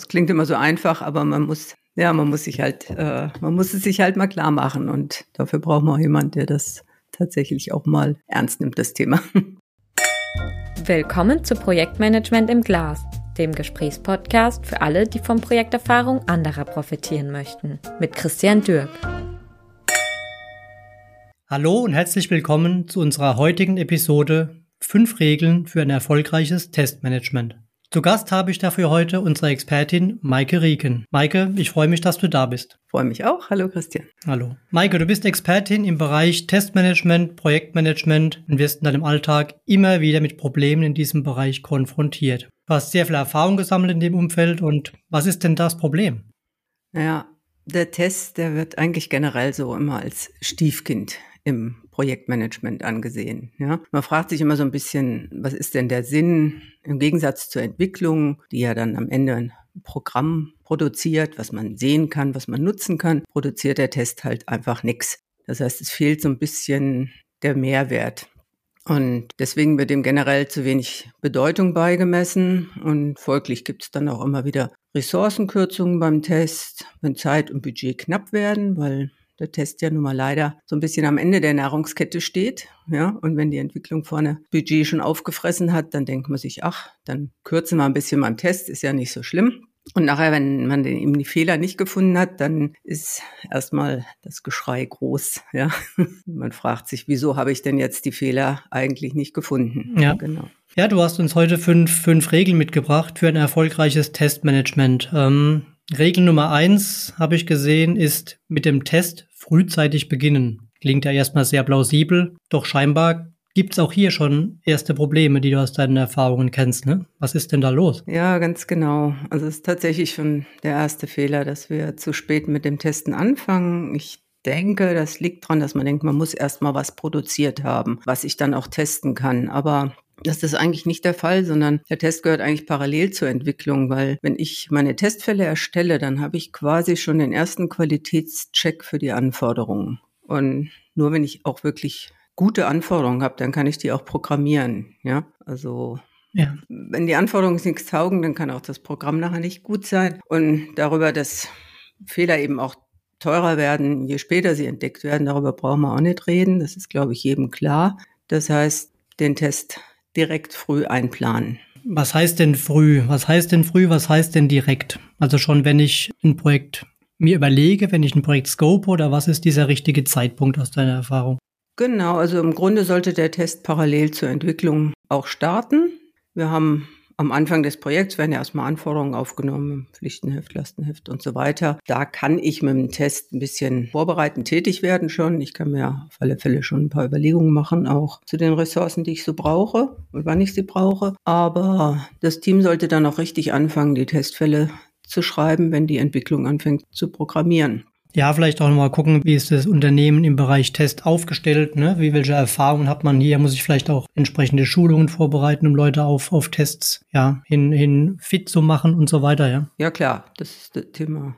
Das klingt immer so einfach, aber man muss, ja, man muss sich halt, äh, man muss es sich halt mal klar machen und dafür braucht man auch jemand, der das tatsächlich auch mal ernst nimmt, das Thema. Willkommen zu Projektmanagement im Glas, dem Gesprächspodcast für alle, die von Projekterfahrung anderer profitieren möchten, mit Christian Dürk. Hallo und herzlich willkommen zu unserer heutigen Episode Fünf Regeln für ein erfolgreiches Testmanagement. Zu Gast habe ich dafür heute unsere Expertin Maike Rieken. Maike, ich freue mich, dass du da bist. Freue mich auch. Hallo Christian. Hallo. Maike, du bist Expertin im Bereich Testmanagement, Projektmanagement und wirst in deinem Alltag immer wieder mit Problemen in diesem Bereich konfrontiert. Du hast sehr viel Erfahrung gesammelt in dem Umfeld und was ist denn das Problem? Naja, der Test, der wird eigentlich generell so immer als Stiefkind im Projektmanagement angesehen. Ja? Man fragt sich immer so ein bisschen, was ist denn der Sinn im Gegensatz zur Entwicklung, die ja dann am Ende ein Programm produziert, was man sehen kann, was man nutzen kann, produziert der Test halt einfach nichts. Das heißt, es fehlt so ein bisschen der Mehrwert. Und deswegen wird dem generell zu wenig Bedeutung beigemessen und folglich gibt es dann auch immer wieder Ressourcenkürzungen beim Test, wenn Zeit und Budget knapp werden, weil der Test ja nun mal leider so ein bisschen am Ende der Nahrungskette steht. Ja, und wenn die Entwicklung vorne Budget schon aufgefressen hat, dann denkt man sich, ach, dann kürzen wir ein bisschen beim Test, ist ja nicht so schlimm. Und nachher, wenn man den, eben die Fehler nicht gefunden hat, dann ist erstmal das Geschrei groß. Ja, man fragt sich, wieso habe ich denn jetzt die Fehler eigentlich nicht gefunden? Ja, genau. Ja, du hast uns heute fünf, fünf Regeln mitgebracht für ein erfolgreiches Testmanagement. Ähm, Regel Nummer eins, habe ich gesehen, ist mit dem Test frühzeitig beginnen. Klingt ja erstmal sehr plausibel, doch scheinbar gibt es auch hier schon erste Probleme, die du aus deinen Erfahrungen kennst. Ne? Was ist denn da los? Ja, ganz genau. Also es ist tatsächlich schon der erste Fehler, dass wir zu spät mit dem Testen anfangen. Ich denke, das liegt daran, dass man denkt, man muss erst mal was produziert haben, was ich dann auch testen kann. Aber das ist eigentlich nicht der Fall, sondern der Test gehört eigentlich parallel zur Entwicklung, weil wenn ich meine Testfälle erstelle, dann habe ich quasi schon den ersten Qualitätscheck für die Anforderungen. Und nur wenn ich auch wirklich gute Anforderungen habe, dann kann ich die auch programmieren. Ja, also ja. wenn die Anforderungen nichts taugen, dann kann auch das Programm nachher nicht gut sein. Und darüber, dass Fehler eben auch teurer werden, je später sie entdeckt werden, darüber brauchen wir auch nicht reden. Das ist, glaube ich, jedem klar. Das heißt, den Test direkt früh einplanen. Was heißt denn früh? Was heißt denn früh? Was heißt denn direkt? Also schon, wenn ich ein Projekt mir überlege, wenn ich ein Projekt scope oder was ist dieser richtige Zeitpunkt aus deiner Erfahrung? Genau, also im Grunde sollte der Test parallel zur Entwicklung auch starten. Wir haben am Anfang des Projekts werden ja erstmal Anforderungen aufgenommen, Pflichtenheft, Lastenheft und so weiter. Da kann ich mit dem Test ein bisschen vorbereitend tätig werden schon. Ich kann mir auf alle Fälle schon ein paar Überlegungen machen, auch zu den Ressourcen, die ich so brauche und wann ich sie brauche. Aber das Team sollte dann auch richtig anfangen, die Testfälle zu schreiben, wenn die Entwicklung anfängt zu programmieren. Ja, vielleicht auch nochmal gucken, wie ist das Unternehmen im Bereich Test aufgestellt, ne? Wie welche Erfahrungen hat man hier? Muss ich vielleicht auch entsprechende Schulungen vorbereiten, um Leute auf, auf Tests ja, hin, hin fit zu machen und so weiter, ja? Ja, klar, das ist das Thema.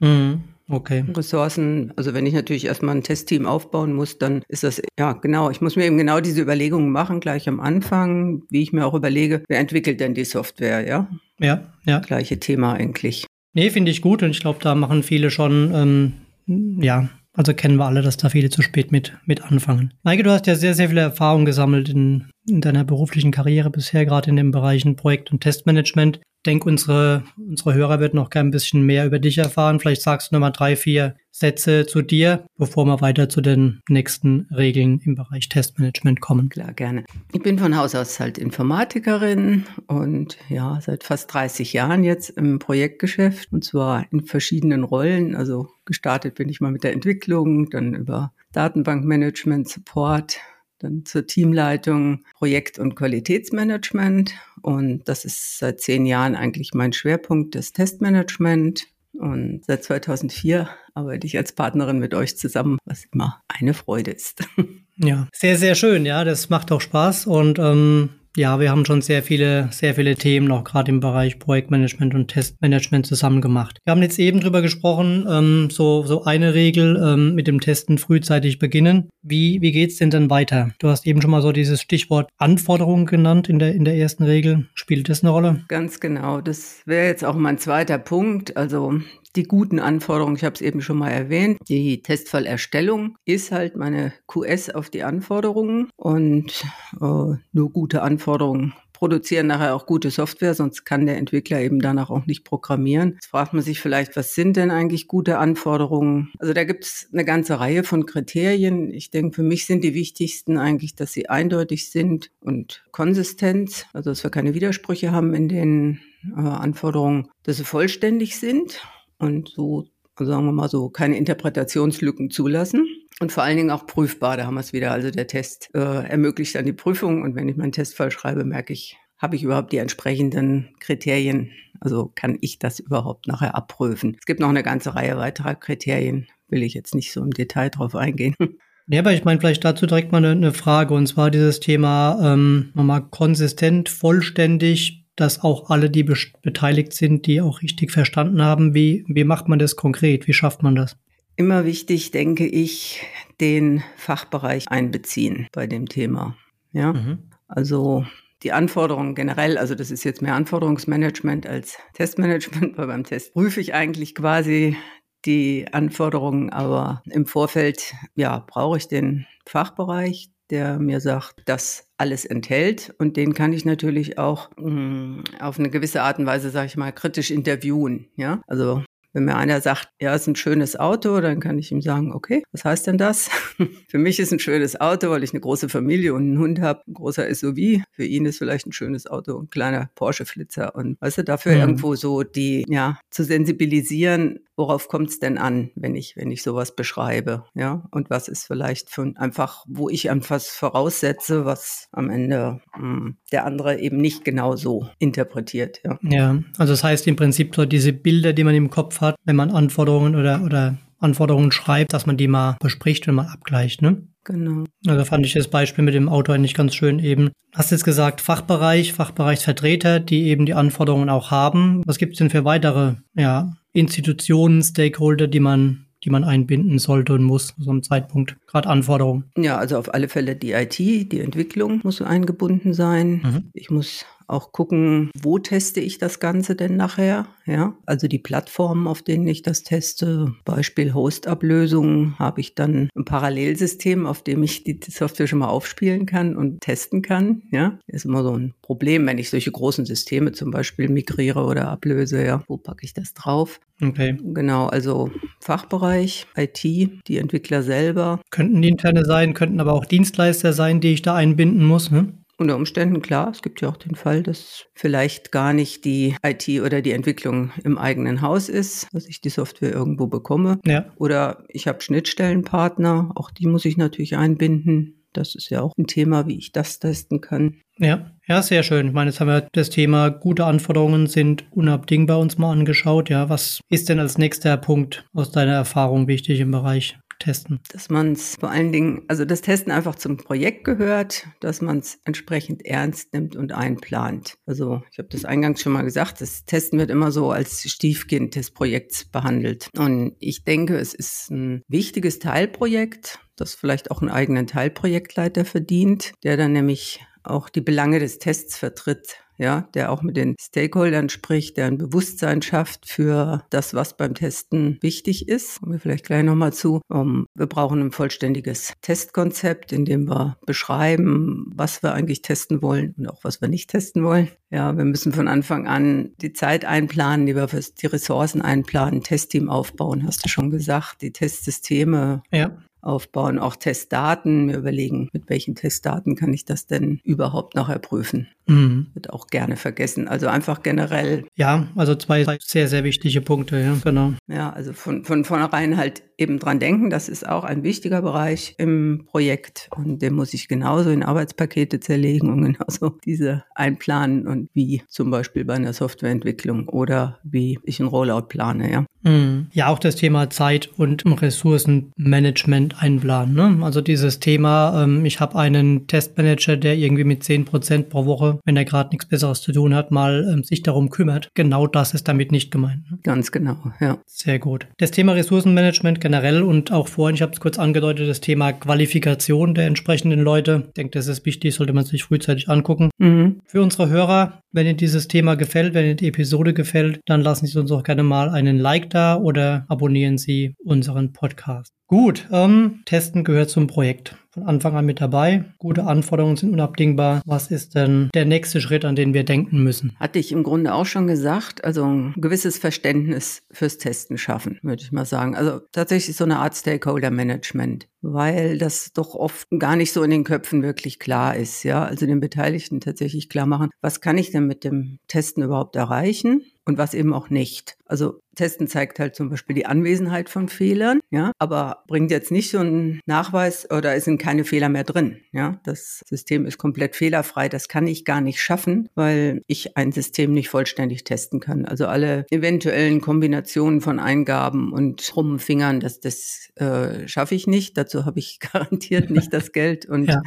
Mhm. Okay. Ressourcen, also wenn ich natürlich erstmal ein Testteam aufbauen muss, dann ist das, ja genau, ich muss mir eben genau diese Überlegungen machen, gleich am Anfang, wie ich mir auch überlege, wer entwickelt denn die Software, ja? Ja, ja. Gleiche Thema eigentlich. Nee, finde ich gut und ich glaube, da machen viele schon, ähm, ja, also kennen wir alle, dass da viele zu spät mit, mit anfangen. Maike, du hast ja sehr, sehr viele Erfahrungen gesammelt in, in deiner beruflichen Karriere bisher, gerade in den Bereichen Projekt- und Testmanagement denke, unsere, unsere Hörer wird noch gerne ein bisschen mehr über dich erfahren. Vielleicht sagst du nochmal drei, vier Sätze zu dir, bevor wir weiter zu den nächsten Regeln im Bereich Testmanagement kommen. Klar, gerne. Ich bin von Haus aus halt Informatikerin und ja, seit fast 30 Jahren jetzt im Projektgeschäft und zwar in verschiedenen Rollen. Also gestartet bin ich mal mit der Entwicklung, dann über Datenbankmanagement, Support, dann zur Teamleitung, Projekt- und Qualitätsmanagement. Und das ist seit zehn Jahren eigentlich mein Schwerpunkt, das Testmanagement. Und seit 2004 arbeite ich als Partnerin mit euch zusammen, was immer eine Freude ist. Ja, sehr, sehr schön. Ja, das macht auch Spaß. Und ähm, ja, wir haben schon sehr viele, sehr viele Themen noch gerade im Bereich Projektmanagement und Testmanagement zusammen gemacht. Wir haben jetzt eben drüber gesprochen, ähm, so, so eine Regel ähm, mit dem Testen frühzeitig beginnen. Wie, wie geht's denn dann weiter? Du hast eben schon mal so dieses Stichwort Anforderungen genannt in der, in der ersten Regel. Spielt das eine Rolle? Ganz genau. Das wäre jetzt auch mein zweiter Punkt. Also die guten Anforderungen, ich habe es eben schon mal erwähnt. Die Testfallerstellung ist halt meine QS auf die Anforderungen und äh, nur gute Anforderungen produzieren nachher auch gute Software, sonst kann der Entwickler eben danach auch nicht programmieren. Jetzt fragt man sich vielleicht, was sind denn eigentlich gute Anforderungen? Also da gibt es eine ganze Reihe von Kriterien. Ich denke, für mich sind die wichtigsten eigentlich, dass sie eindeutig sind und konsistent, also dass wir keine Widersprüche haben in den äh, Anforderungen, dass sie vollständig sind und so, sagen wir mal so, keine Interpretationslücken zulassen. Und vor allen Dingen auch prüfbar, da haben wir es wieder. Also der Test äh, ermöglicht dann die Prüfung und wenn ich meinen Testfall schreibe, merke ich, habe ich überhaupt die entsprechenden Kriterien? Also kann ich das überhaupt nachher abprüfen? Es gibt noch eine ganze Reihe weiterer Kriterien, will ich jetzt nicht so im Detail drauf eingehen. Ja, aber ich meine vielleicht dazu direkt mal eine, eine Frage und zwar dieses Thema ähm, nochmal konsistent, vollständig dass auch alle, die beteiligt sind, die auch richtig verstanden haben, wie, wie macht man das konkret? Wie schafft man das? Immer wichtig, denke ich, den Fachbereich einbeziehen bei dem Thema. Ja, mhm. also die Anforderungen generell, also das ist jetzt mehr Anforderungsmanagement als Testmanagement, weil beim Test prüfe ich eigentlich quasi die Anforderungen, aber im Vorfeld, ja, brauche ich den Fachbereich, der mir sagt, das alles enthält. Und den kann ich natürlich auch mh, mm, auf eine gewisse Art und Weise, sage ich mal, kritisch interviewen. Ja, also wenn mir einer sagt, ja, ist ein schönes Auto, dann kann ich ihm sagen, okay, was heißt denn das? Für mich ist ein schönes Auto, weil ich eine große Familie und einen Hund habe, ein großer SUV. Für ihn ist vielleicht ein schönes Auto, ein kleiner Porsche-Flitzer. Und weißt du, dafür mhm. irgendwo so die, ja, zu sensibilisieren, worauf kommt es denn an, wenn ich, wenn ich sowas beschreibe, ja? Und was ist vielleicht für einfach, wo ich einfach voraussetze, was am Ende mh, hm, der andere eben nicht genau so interpretiert, ja. Ja, also das heißt im Prinzip so diese Bilder, die man im Kopf hat, wenn man Anforderungen oder, oder Anforderungen schreibt, dass man die mal bespricht und mal abgleicht, ne? Genau. Also fand ich das Beispiel mit dem Auto eigentlich ganz schön eben. Hast jetzt gesagt, Fachbereich, Fachbereichsvertreter, die eben die Anforderungen auch haben. Was gibt es denn für weitere ja, Institutionen, Stakeholder, die man die man einbinden sollte und muss, so einem Zeitpunkt, gerade Anforderungen? Ja, also auf alle Fälle die IT, die Entwicklung muss eingebunden sein. Mhm. Ich muss auch gucken, wo teste ich das Ganze denn nachher? Ja, also die Plattformen, auf denen ich das teste, Beispiel Host-Ablösung, habe ich dann ein Parallelsystem, auf dem ich die Software schon mal aufspielen kann und testen kann. Ja, ist immer so ein Problem, wenn ich solche großen Systeme zum Beispiel migriere oder ablöse. Ja, wo packe ich das drauf? Okay. Genau, also Fachbereich, IT, die Entwickler selber. Könnten die interne sein, könnten aber auch Dienstleister sein, die ich da einbinden muss. Ne? Unter Umständen, klar, es gibt ja auch den Fall, dass vielleicht gar nicht die IT oder die Entwicklung im eigenen Haus ist, dass ich die Software irgendwo bekomme. Ja. Oder ich habe Schnittstellenpartner, auch die muss ich natürlich einbinden. Das ist ja auch ein Thema, wie ich das testen kann. Ja, ja, sehr schön. Ich meine, jetzt haben wir das Thema gute Anforderungen sind unabdingbar uns mal angeschaut. Ja, was ist denn als nächster Punkt aus deiner Erfahrung wichtig im Bereich testen? Dass man es vor allen Dingen, also das Testen einfach zum Projekt gehört, dass man es entsprechend ernst nimmt und einplant. Also ich habe das eingangs schon mal gesagt, das Testen wird immer so als Stiefkind des Projekts behandelt. Und ich denke, es ist ein wichtiges Teilprojekt, das vielleicht auch einen eigenen Teilprojektleiter verdient, der dann nämlich auch die Belange des Tests vertritt ja, der auch mit den Stakeholdern spricht, der ein Bewusstsein schafft für das, was beim Testen wichtig ist. Kommen wir vielleicht gleich nochmal zu. Um, wir brauchen ein vollständiges Testkonzept, in dem wir beschreiben, was wir eigentlich testen wollen und auch was wir nicht testen wollen. Ja, wir müssen von Anfang an die Zeit einplanen, die wir für die Ressourcen einplanen, Testteam aufbauen, hast du schon gesagt, die Testsysteme ja aufbauen, auch Testdaten, mir überlegen, mit welchen Testdaten kann ich das denn überhaupt nachher prüfen. Mhm. Wird auch gerne vergessen. Also einfach generell. Ja, also zwei sehr, sehr wichtige Punkte, ja, genau. Ja, also von, von vornherein halt eben dran denken, das ist auch ein wichtiger Bereich im Projekt und den muss ich genauso in Arbeitspakete zerlegen und genauso diese einplanen und wie zum Beispiel bei einer Softwareentwicklung oder wie ich ein Rollout plane, ja. Mhm. Ja, auch das Thema Zeit und Ressourcenmanagement einplanen. Ne? Also dieses Thema, ähm, ich habe einen Testmanager, der irgendwie mit 10% pro Woche, wenn er gerade nichts Besseres zu tun hat, mal ähm, sich darum kümmert. Genau das ist damit nicht gemeint. Ne? Ganz genau, ja. Sehr gut. Das Thema Ressourcenmanagement generell und auch vorhin, ich habe es kurz angedeutet, das Thema Qualifikation der entsprechenden Leute. Ich denke, das ist wichtig, sollte man sich frühzeitig angucken. Mhm. Für unsere Hörer, wenn Ihnen dieses Thema gefällt, wenn Ihnen die Episode gefällt, dann lassen Sie uns auch gerne mal einen Like da oder abonnieren Sie unseren Podcast. Gut, ähm, Testen gehört zum Projekt. Von Anfang an mit dabei. Gute Anforderungen sind unabdingbar. Was ist denn der nächste Schritt, an den wir denken müssen? Hatte ich im Grunde auch schon gesagt. Also ein gewisses Verständnis fürs Testen schaffen, würde ich mal sagen. Also tatsächlich so eine Art Stakeholder-Management, weil das doch oft gar nicht so in den Köpfen wirklich klar ist. Ja, also den Beteiligten tatsächlich klar machen, was kann ich denn mit dem Testen überhaupt erreichen? und was eben auch nicht. Also Testen zeigt halt zum Beispiel die Anwesenheit von Fehlern, ja, aber bringt jetzt nicht so einen Nachweis oder es sind keine Fehler mehr drin, ja. Das System ist komplett fehlerfrei. Das kann ich gar nicht schaffen, weil ich ein System nicht vollständig testen kann. Also alle eventuellen Kombinationen von Eingaben und krummen Fingern, das, das äh, schaffe ich nicht. Dazu habe ich garantiert nicht das Geld und, ja.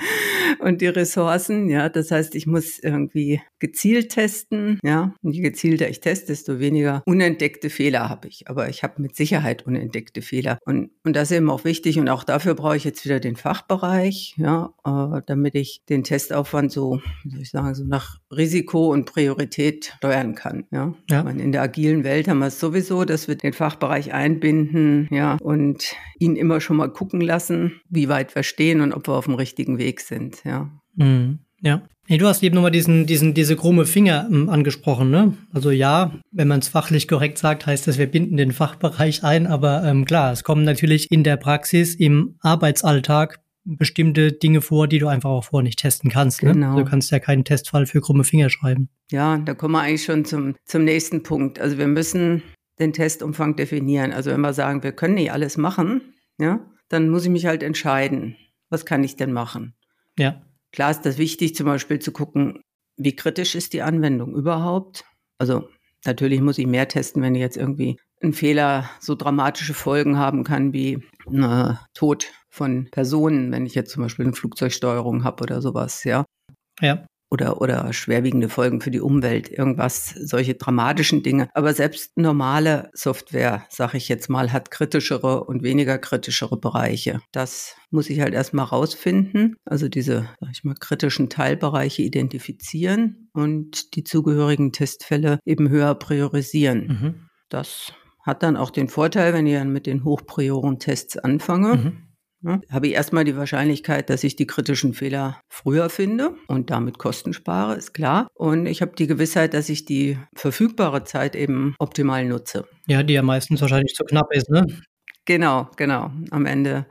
und die Ressourcen, ja. Das heißt, ich muss irgendwie gezielt testen, ja. Und je gezielter ich teste, desto weniger unentdeckte Fehler habe ich. Aber ich habe mit Sicherheit unentdeckte Fehler. Und, und das ist eben auch wichtig. Und auch dafür brauche ich jetzt wieder den Fachbereich, ja, äh, damit ich den Testaufwand so, wie soll ich sagen, so nach Risiko und Priorität steuern kann. Ja. ja. Meine, in der agilen Welt haben wir es sowieso, dass wir den Fachbereich einbinden, ja, und ihn immer schon mal gucken lassen, wie weit wir stehen und ob wir auf dem richtigen Weg sind, ja. Mhm. Ja. Nee, du hast eben nochmal diesen, diesen, diese krumme Finger ähm, angesprochen, ne? Also ja, wenn man es fachlich korrekt sagt, heißt das, wir binden den Fachbereich ein, aber ähm, klar, es kommen natürlich in der Praxis, im Arbeitsalltag bestimmte Dinge vor, die du einfach auch vorher nicht testen kannst. Ne? Genau. Du kannst ja keinen Testfall für krumme Finger schreiben. Ja, da kommen wir eigentlich schon zum, zum nächsten Punkt. Also wir müssen den Testumfang definieren. Also wenn wir sagen, wir können nicht alles machen, ja, dann muss ich mich halt entscheiden, was kann ich denn machen? Ja. Klar ist das wichtig, zum Beispiel zu gucken, wie kritisch ist die Anwendung überhaupt. Also natürlich muss ich mehr testen, wenn ich jetzt irgendwie ein Fehler so dramatische Folgen haben kann wie äh, Tod von Personen, wenn ich jetzt zum Beispiel eine Flugzeugsteuerung habe oder sowas, ja. Ja oder, oder schwerwiegende Folgen für die Umwelt, irgendwas, solche dramatischen Dinge. Aber selbst normale Software, sage ich jetzt mal, hat kritischere und weniger kritischere Bereiche. Das muss ich halt erstmal rausfinden, also diese, sag ich mal, kritischen Teilbereiche identifizieren und die zugehörigen Testfälle eben höher priorisieren. Mhm. Das hat dann auch den Vorteil, wenn ich dann mit den Hochprioren-Tests anfange. Mhm Ne? Habe ich erstmal die Wahrscheinlichkeit, dass ich die kritischen Fehler früher finde und damit Kosten spare, ist klar. Und ich habe die Gewissheit, dass ich die verfügbare Zeit eben optimal nutze. Ja, die ja meistens wahrscheinlich zu knapp ist, ne? Genau, genau. Am Ende.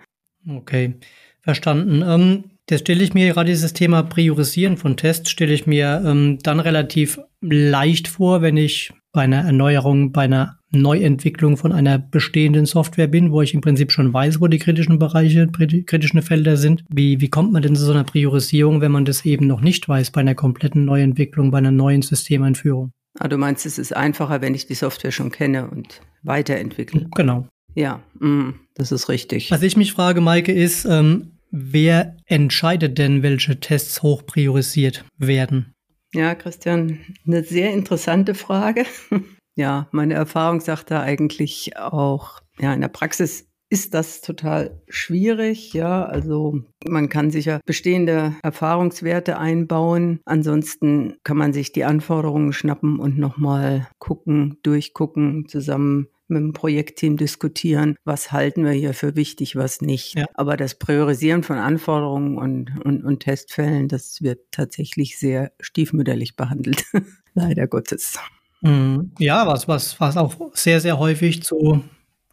Okay, verstanden. Ähm, das stelle ich mir gerade dieses Thema Priorisieren von Tests, stelle ich mir ähm, dann relativ leicht vor, wenn ich bei einer Erneuerung, bei einer Neuentwicklung von einer bestehenden Software bin, wo ich im Prinzip schon weiß, wo die kritischen Bereiche, kritischen Felder sind. Wie, wie kommt man denn zu so einer Priorisierung, wenn man das eben noch nicht weiß bei einer kompletten Neuentwicklung, bei einer neuen Systemeinführung? Ah, du meinst, es ist einfacher, wenn ich die Software schon kenne und weiterentwickle. Genau. Ja, mm, das ist richtig. Was ich mich frage, Maike, ist, ähm, wer entscheidet denn, welche Tests hoch priorisiert werden? Ja, Christian, eine sehr interessante Frage. Ja, meine Erfahrung sagt da eigentlich auch, ja, in der Praxis ist das total schwierig. Ja, also man kann sicher bestehende Erfahrungswerte einbauen. Ansonsten kann man sich die Anforderungen schnappen und nochmal gucken, durchgucken, zusammen mit dem Projektteam diskutieren, was halten wir hier für wichtig, was nicht. Ja. Aber das Priorisieren von Anforderungen und, und, und Testfällen, das wird tatsächlich sehr stiefmütterlich behandelt. Leider Gottes. Mhm. Ja, was, was, was auch sehr, sehr häufig zu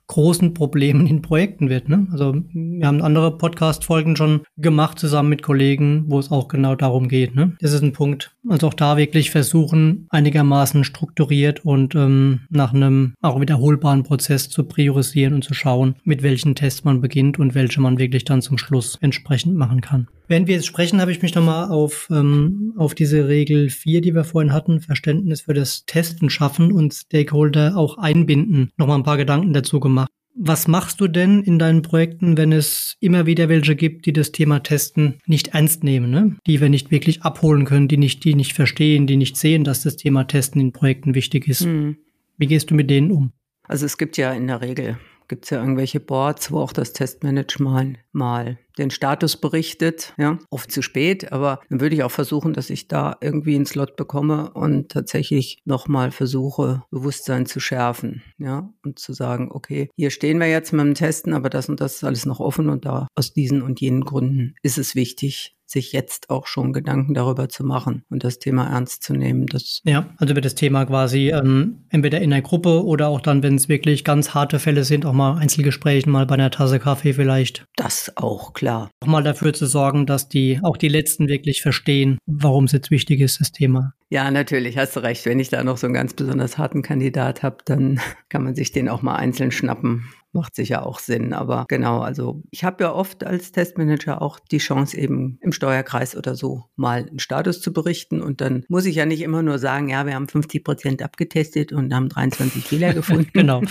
großen Problemen in Projekten wird. Ne? Also wir haben andere Podcast-Folgen schon gemacht zusammen mit Kollegen, wo es auch genau darum geht. Ne? Das ist ein Punkt. Also auch da wirklich versuchen, einigermaßen strukturiert und ähm, nach einem auch wiederholbaren Prozess zu priorisieren und zu schauen, mit welchen Tests man beginnt und welche man wirklich dann zum Schluss entsprechend machen kann. Während wir jetzt sprechen, habe ich mich nochmal auf, ähm, auf diese Regel 4, die wir vorhin hatten, Verständnis für das Testen schaffen und Stakeholder auch einbinden, nochmal ein paar Gedanken dazu gemacht. Was machst du denn in deinen Projekten, wenn es immer wieder welche gibt, die das Thema Testen nicht ernst nehmen, ne? die wir nicht wirklich abholen können, die nicht, die nicht verstehen, die nicht sehen, dass das Thema Testen in Projekten wichtig ist? Hm. Wie gehst du mit denen um? Also es gibt ja in der Regel gibt es ja irgendwelche Boards, wo auch das Testmanagement mal den Status berichtet, ja, oft zu spät, aber dann würde ich auch versuchen, dass ich da irgendwie einen Slot bekomme und tatsächlich nochmal versuche, Bewusstsein zu schärfen, ja, und zu sagen, okay, hier stehen wir jetzt mit dem Testen, aber das und das ist alles noch offen und da aus diesen und jenen Gründen ist es wichtig, sich jetzt auch schon Gedanken darüber zu machen und das Thema ernst zu nehmen. Das ja, also wird das Thema quasi ähm, entweder in der Gruppe oder auch dann, wenn es wirklich ganz harte Fälle sind, auch mal Einzelgesprächen, mal bei einer Tasse Kaffee vielleicht. Das auch, klar. Auch mal dafür zu sorgen, dass die auch die Letzten wirklich verstehen, warum es jetzt wichtig ist, das Thema. Ja, natürlich, hast du recht. Wenn ich da noch so einen ganz besonders harten Kandidat habe, dann kann man sich den auch mal einzeln schnappen macht sicher auch Sinn. Aber genau, also ich habe ja oft als Testmanager auch die Chance, eben im Steuerkreis oder so mal einen Status zu berichten. Und dann muss ich ja nicht immer nur sagen, ja, wir haben 50 Prozent abgetestet und haben 23 Fehler gefunden. genau.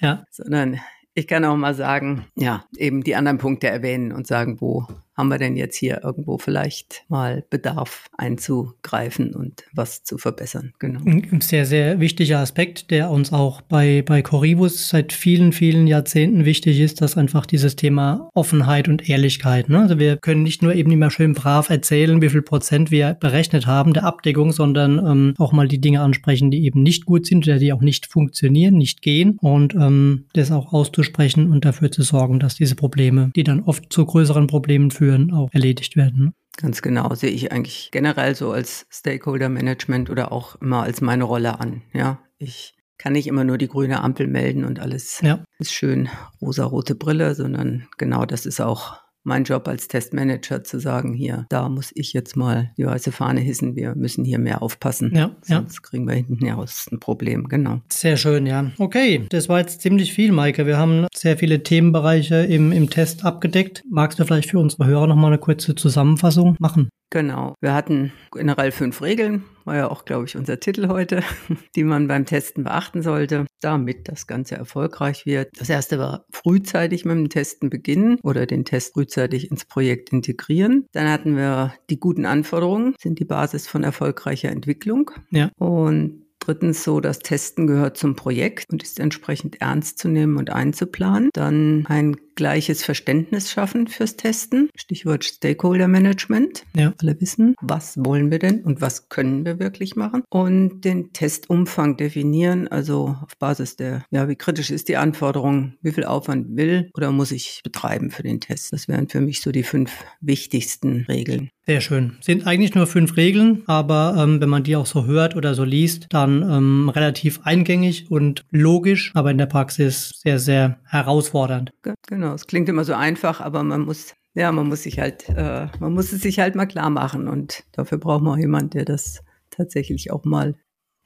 Ja. Sondern ich kann auch mal sagen, ja, eben die anderen Punkte erwähnen und sagen, wo haben wir denn jetzt hier irgendwo vielleicht mal Bedarf einzugreifen und was zu verbessern. Genau. Ein sehr, sehr wichtiger Aspekt, der uns auch bei, bei Coribus seit vielen, vielen Jahrzehnten wichtig ist, dass einfach dieses Thema Offenheit und Ehrlichkeit. Ne? Also wir können nicht nur eben immer schön brav erzählen, wie viel Prozent wir berechnet haben der Abdeckung, sondern ähm, auch mal die Dinge ansprechen, die eben nicht gut sind oder die auch nicht funktionieren, nicht gehen und ähm, das auch auszusprechen und dafür zu sorgen, dass diese Probleme, die dann oft zu größeren Problemen führen, führen, auch erledigt werden. Ganz genau, sehe ich eigentlich generell so als Stakeholder Management oder auch immer als meine Rolle an. Ja, ich kann nicht immer nur die grüne Ampel melden und alles ja. ist schön rosa-rote Brille, sondern genau das ist auch mein Job als Testmanager zu sagen, hier, da muss ich jetzt mal die weiße Fahne hissen, wir müssen hier mehr aufpassen. Ja, Sonst ja. kriegen wir hinten heraus ein Problem, genau. Sehr schön, ja. Okay, das war jetzt ziemlich viel, Maike. Wir haben sehr viele Themenbereiche im, im Test abgedeckt. Magst du vielleicht für unsere Hörer nochmal eine kurze Zusammenfassung machen? Genau. Wir hatten generell fünf Regeln, war ja auch, glaube ich, unser Titel heute, die man beim Testen beachten sollte, damit das Ganze erfolgreich wird. Das erste war frühzeitig mit dem Testen beginnen oder den Test frühzeitig ins Projekt integrieren. Dann hatten wir die guten Anforderungen, sind die Basis von erfolgreicher Entwicklung. Ja. Und Drittens so, das Testen gehört zum Projekt und ist entsprechend ernst zu nehmen und einzuplanen. Dann ein gleiches Verständnis schaffen fürs Testen. Stichwort Stakeholder Management. Ja. Alle wissen, was wollen wir denn und was können wir wirklich machen. Und den Testumfang definieren, also auf Basis der, ja, wie kritisch ist die Anforderung, wie viel Aufwand will oder muss ich betreiben für den Test. Das wären für mich so die fünf wichtigsten Regeln. Sehr schön. Sind eigentlich nur fünf Regeln, aber ähm, wenn man die auch so hört oder so liest, dann ähm, relativ eingängig und logisch, aber in der Praxis sehr, sehr herausfordernd. Genau, es klingt immer so einfach, aber man muss, ja, man muss sich halt, äh, man muss es sich halt mal klar machen und dafür braucht man auch jemand, der das tatsächlich auch mal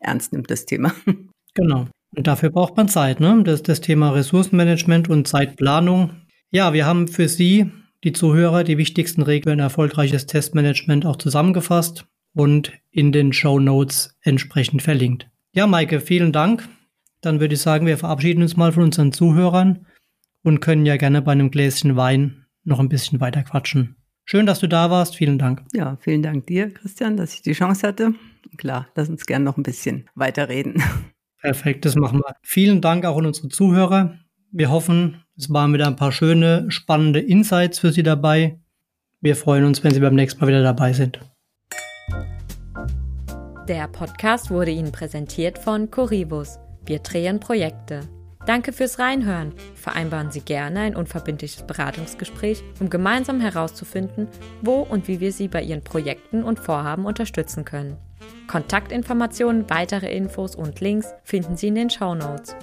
ernst nimmt, das Thema. Genau. Und dafür braucht man Zeit, ne? Das, das Thema Ressourcenmanagement und Zeitplanung. Ja, wir haben für Sie die Zuhörer die wichtigsten Regeln erfolgreiches Testmanagement auch zusammengefasst und in den Show Notes entsprechend verlinkt. Ja, Maike, vielen Dank. Dann würde ich sagen, wir verabschieden uns mal von unseren Zuhörern und können ja gerne bei einem Gläschen Wein noch ein bisschen weiter quatschen. Schön, dass du da warst. Vielen Dank. Ja, vielen Dank dir, Christian, dass ich die Chance hatte. Klar, lass uns gerne noch ein bisschen weiterreden. Perfekt, das machen wir. Vielen Dank auch an unsere Zuhörer. Wir hoffen, es waren wieder ein paar schöne, spannende Insights für Sie dabei. Wir freuen uns, wenn Sie beim nächsten Mal wieder dabei sind. Der Podcast wurde Ihnen präsentiert von Corivus. Wir drehen Projekte. Danke fürs Reinhören. Vereinbaren Sie gerne ein unverbindliches Beratungsgespräch, um gemeinsam herauszufinden, wo und wie wir Sie bei Ihren Projekten und Vorhaben unterstützen können. Kontaktinformationen, weitere Infos und Links finden Sie in den Show Notes.